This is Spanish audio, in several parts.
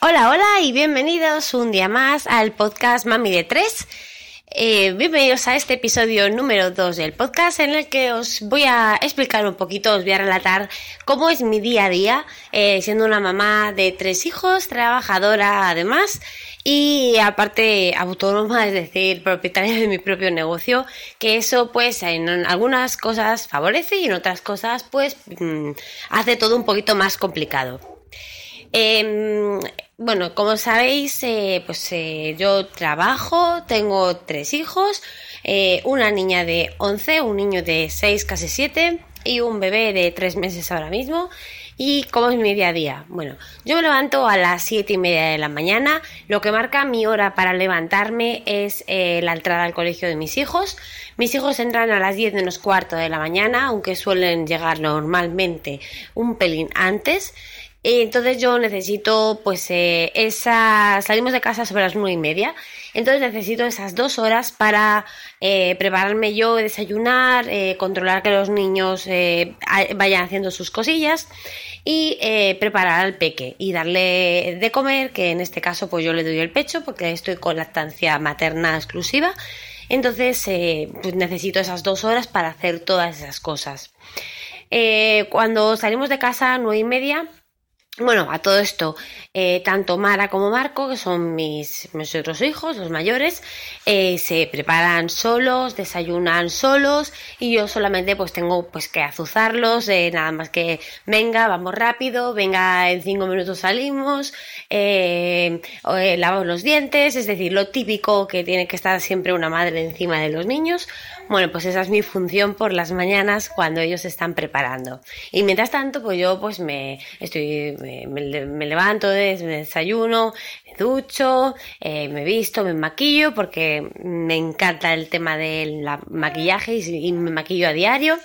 Hola, hola y bienvenidos un día más al podcast Mami de 3. Eh, bienvenidos a este episodio número 2 del podcast en el que os voy a explicar un poquito, os voy a relatar cómo es mi día a día eh, siendo una mamá de tres hijos, trabajadora además y aparte autónoma, es decir, propietaria de mi propio negocio, que eso pues en algunas cosas favorece y en otras cosas pues mm, hace todo un poquito más complicado. Em, bueno, como sabéis, eh, pues eh, yo trabajo, tengo tres hijos, eh, una niña de 11, un niño de 6, casi 7 y un bebé de 3 meses ahora mismo. ¿Y cómo es mi día a día? Bueno, yo me levanto a las 7 y media de la mañana. Lo que marca mi hora para levantarme es la entrada al colegio de mis hijos. Mis hijos entran a las 10 menos cuarto de la mañana, aunque suelen llegar normalmente un pelín antes. Entonces yo necesito, pues, eh, esa... Salimos de casa sobre las nueve y media. Entonces necesito esas dos horas para eh, prepararme yo, desayunar, eh, controlar que los niños eh, vayan haciendo sus cosillas y preparar al peque y darle de comer, que en este caso pues yo le doy el pecho porque estoy con lactancia materna exclusiva. Entonces pues necesito esas dos horas para hacer todas esas cosas. Cuando salimos de casa nueve y media, bueno, a todo esto, eh, tanto Mara como Marco, que son mis, otros hijos, los mayores, eh, se preparan solos, desayunan solos y yo solamente pues tengo pues que azuzarlos, eh, nada más que venga, vamos rápido, venga, en cinco minutos salimos, lavamos los dientes, es decir, lo típico que tiene que estar siempre una madre encima de los niños. Bueno, pues esa es mi función por las mañanas cuando ellos están preparando. Y mientras tanto, pues yo pues me estoy me, levanto, me desayuno, me ducho, eh, me visto, me maquillo porque me encanta el tema del maquillaje y, me maquillo a diario,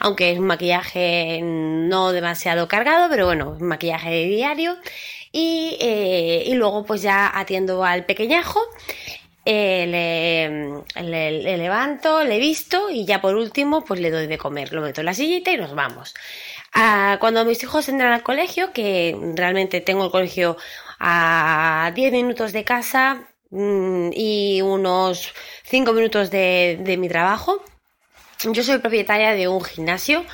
aunque es un maquillaje no demasiado cargado, pero bueno, un maquillaje diario. Y, eh, y luego pues ya atiendo al pequeñajo le, le, le, levanto, le visto y ya por último pues le doy de comer, lo meto en la sillita y nos vamos. Ah, cuando mis hijos entran al colegio, que realmente tengo el colegio a 10 minutos de casa mmm, y unos 5 minutos de mi trabajo, yo soy propietaria de un gimnasio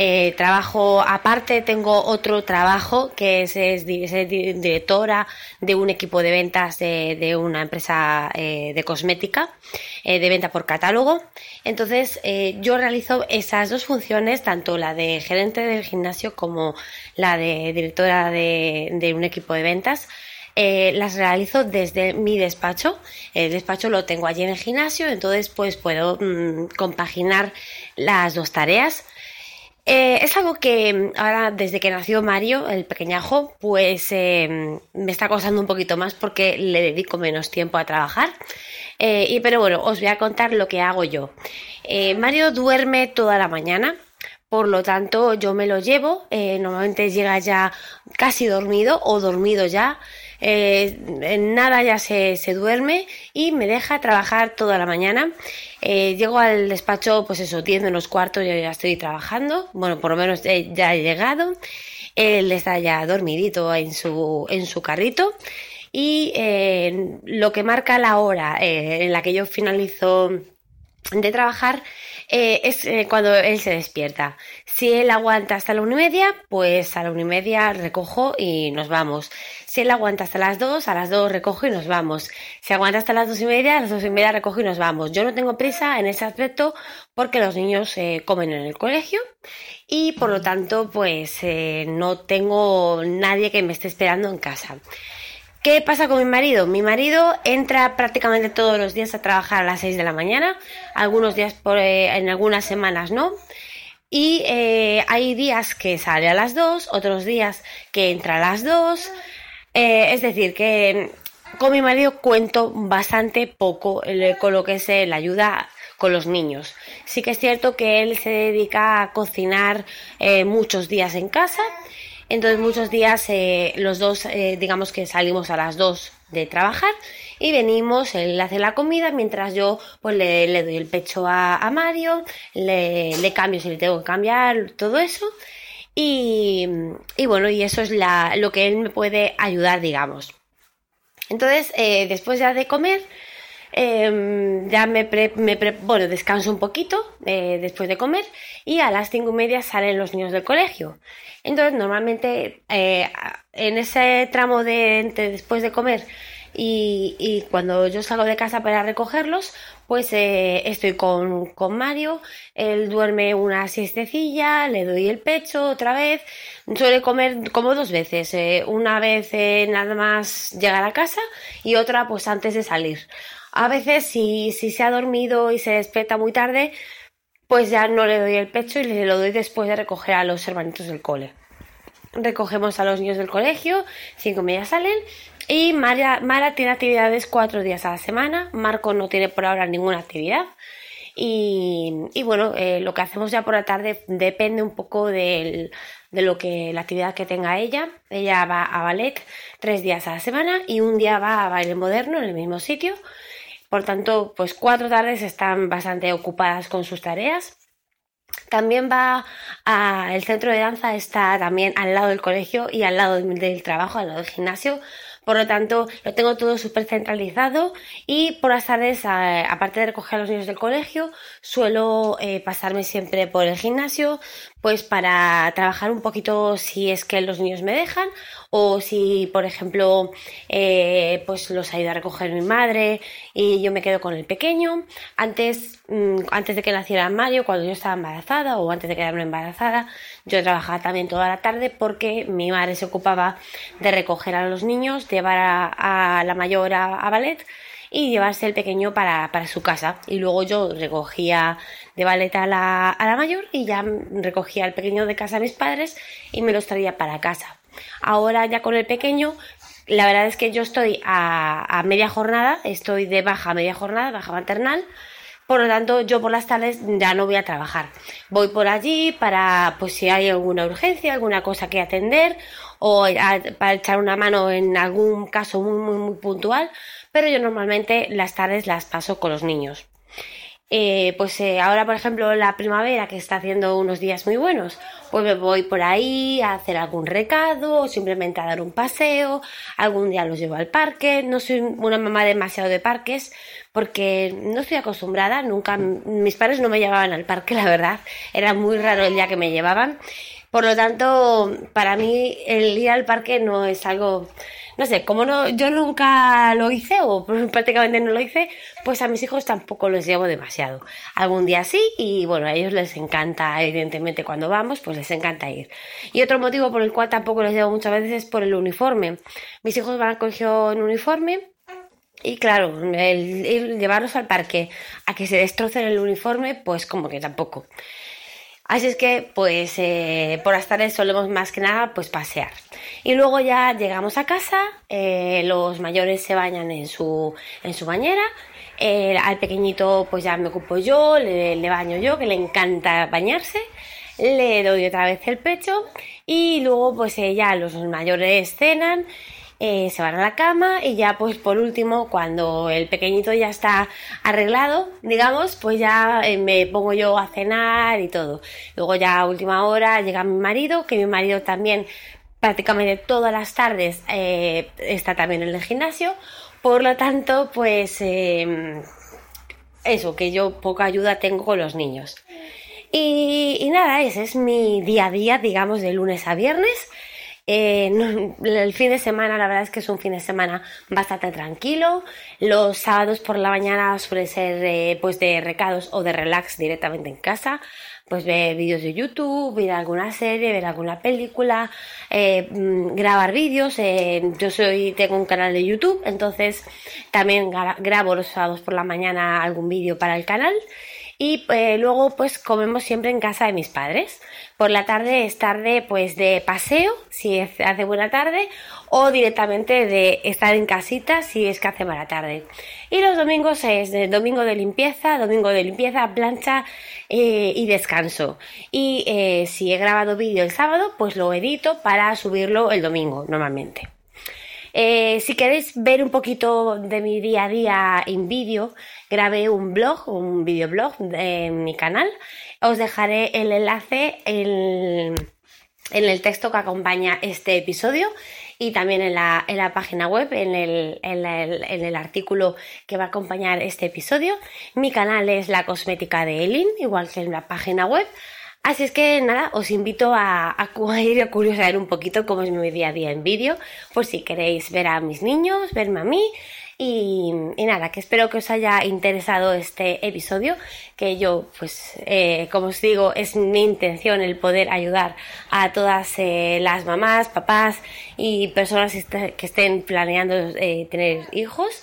eh, trabajo aparte, tengo otro trabajo que es, es, directora de un equipo de ventas de, de una empresa eh, de cosmética, eh, de venta por catálogo. Entonces, eh, yo realizo esas dos funciones, tanto la de gerente del gimnasio como la de directora de, de un equipo de ventas. Las realizo desde mi despacho. El despacho lo tengo allí en el gimnasio, entonces pues puedo mmm, compaginar las dos tareas. Eh, es algo que ahora, desde que nació Mario, el pequeñajo, pues eh, me está costando un poquito más porque le dedico menos tiempo a trabajar. Eh, y, pero bueno, os voy a contar lo que hago yo. Eh, Mario duerme toda la mañana. Por lo tanto, yo me lo llevo. Eh, normalmente llega ya casi dormido o dormido ya. Eh, en nada ya se, se, duerme y me deja trabajar toda la mañana. Eh, llego al despacho, pues eso, 10 menos cuarto, yo ya estoy trabajando. Bueno, por lo menos ya he llegado. Él está ya dormidito en su, en su carrito. Y lo que marca la hora en la que yo finalizo de trabajar eh, es eh, cuando él se despierta. Si él aguanta hasta la una y media, pues a la una y media recojo y nos vamos. Si él aguanta hasta las dos, a las dos recojo y nos vamos. Si aguanta hasta las dos y media, a las dos y media recojo y nos vamos. Yo no tengo prisa en ese aspecto porque los niños eh, comen en el colegio y por lo tanto, pues no tengo nadie que me esté esperando en casa. ¿Qué pasa con mi marido? Mi marido entra prácticamente todos los días a trabajar a las 6 de la mañana, algunos días eh, en algunas semanas no. Y eh, hay días que sale a las 2, otros días que entra a las 2. Eh, es decir, que con mi marido cuento bastante poco con lo que es la ayuda con los niños. Sí que es cierto que él se dedica a cocinar muchos días en casa entonces muchos días eh, los dos, eh, digamos que salimos a las dos de trabajar y venimos, él hace la comida mientras yo pues le, doy el pecho a, Mario, le, le, cambio si le tengo que cambiar, todo eso. Y, bueno, y eso es lo que él me puede ayudar, digamos. Entonces, eh, después ya de comer, em, ya me, bueno, descanso un poquito eh, después de comer y a las cinco y media salen los niños del colegio. Entonces, normalmente eh, en ese tramo de después de comer y, cuando yo salgo de casa para recogerlos, pues estoy con, con, Mario, él duerme una siestecilla, le doy el pecho otra vez, suele comer como dos veces, eh, una vez eh, nada más llegar a casa y otra pues antes de salir. A veces si, si se ha dormido y se despierta muy tarde, pues ya no le doy el pecho y le lo doy después de recoger a los hermanitos del cole. Recogemos a los niños del colegio, cinco media salen y Mara, tiene actividades cuatro días a la semana, Marco no tiene por ahora ninguna actividad. Y, bueno, eh, lo que hacemos ya por la tarde depende un poco de lo que la actividad que tenga ella. Ella va a ballet tres días a la semana y un día va a baile moderno en el mismo sitio. Por tanto, pues cuatro tardes están bastante ocupadas con sus tareas. También va al centro de danza, está también al lado del colegio y al lado del trabajo, al lado del gimnasio, por lo tanto, lo tengo todo súper centralizado y por las tardes, aparte de recoger a los niños del colegio, suelo eh, pasarme siempre por el gimnasio, pues para trabajar un poquito si es que los niños me dejan o si, por ejemplo, eh, pues los ayuda a recoger mi madre y yo me quedo con el pequeño. Antes, mm, antes de que naciera Mario, cuando yo estaba embarazada o antes de quedarme embarazada, yo trabajaba también toda la tarde porque mi madre se ocupaba de recoger a los niños, llevar a, la mayor a, ballet y llevarse el pequeño para, su casa. Y luego yo recogía de ballet a la, a la mayor y ya recogía al pequeño de casa a mis padres y me los traía para casa. Ahora ya con el pequeño, la verdad es que yo estoy a, a media jornada, estoy de baja media jornada, baja maternal. Por lo tanto, yo por las tardes ya no voy a trabajar. Voy por allí para, pues si hay alguna urgencia, alguna cosa que atender o para echar una mano en algún caso muy, muy, muy puntual. Pero yo normalmente las tardes las paso con los niños. Eh, pues eh, ahora, por ejemplo, la primavera que está haciendo unos días muy buenos, pues me voy por ahí a hacer algún recado o simplemente a dar un paseo. Algún día los llevo al parque. No soy una mamá demasiado de parques porque no estoy acostumbrada. Nunca, mis padres no me llevaban al parque, la verdad. Era muy raro el día que me llevaban. Por lo tanto, para mí el ir al parque no es algo no sé, como no, yo nunca lo hice o prácticamente no lo hice, pues a mis hijos tampoco los llevo demasiado. Algún día sí y bueno, a ellos les encanta, evidentemente cuando vamos, pues les encanta ir. Y otro motivo por el cual tampoco los llevo muchas veces es por el uniforme. Mis hijos van al colegio en uniforme. Y claro, el, llevarlos al parque a que se destrocen el uniforme, pues como que tampoco. Así es que, pues, eh, por las tardes solemos más que nada, pues, pasear. Y luego ya llegamos a casa, eh, los mayores se bañan en su, en su bañera, eh, al pequeñito, pues ya me ocupo yo, le, le baño yo, que le encanta bañarse, le doy otra vez el pecho. Y luego, pues, ya los mayores cenan eh, se van a la cama y ya pues por último cuando el pequeñito ya está arreglado digamos pues ya eh, me pongo yo a cenar y todo. Luego ya a última hora llega mi marido que mi marido también prácticamente todas las tardes eh, está también en el gimnasio. Por lo tanto pues em, eso que yo poca ayuda tengo con los niños. Y, y nada ese es mi día a día digamos de lunes a viernes eh, el fin de semana, la verdad es que es un fin de semana bastante tranquilo. Los sábados por la mañana suele ser eh, pues de recados o de relax directamente en casa. Pues ver vídeos de YouTube, ver alguna serie, ver alguna película, eh, mm, grabar vídeos. yo soy, tengo un canal de YouTube, entonces también grabo los sábados por la mañana algún vídeo para el canal. Y luego pues comemos siempre en casa de mis padres. Por la tarde es tarde pues de paseo, si hace buena tarde, o directamente de estar en casita si es que hace mala tarde. Y los domingos es de domingo de limpieza, domingo de limpieza, plancha eh, y descanso. Y eh, si he grabado vídeo el sábado, pues lo edito para subirlo el domingo normalmente. Eh, si queréis ver un poquito de mi día a día en vídeo, grabé un blog, un videoblog en mi canal os dejaré el enlace en, en el texto que acompaña este episodio y también en la, en la página web, en el, en, el, artículo que va a acompañar este episodio. Mi canal es La Cosmética de Elin, igual que en la página web. Así es que nada, os invito a, a ir a curiosear un poquito cómo es mi día a día en vídeo, por si queréis ver a mis niños, verme a mí y, nada, que espero que os haya interesado este episodio, que yo, pues, eh, como os digo, es mi intención el poder ayudar a todas eh, las mamás, papás y personas que estén planeando eh, tener hijos.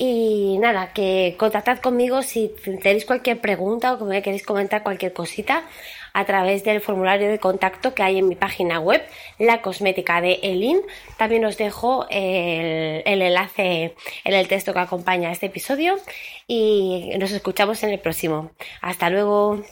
Y nada, que contactad conmigo si tenéis cualquier pregunta o que me queréis comentar cualquier cosita a través del formulario de contacto que hay en mi página web, la cosmética de Elin. También os dejo el, el enlace en el texto que acompaña este episodio y nos escuchamos en el próximo. Hasta luego.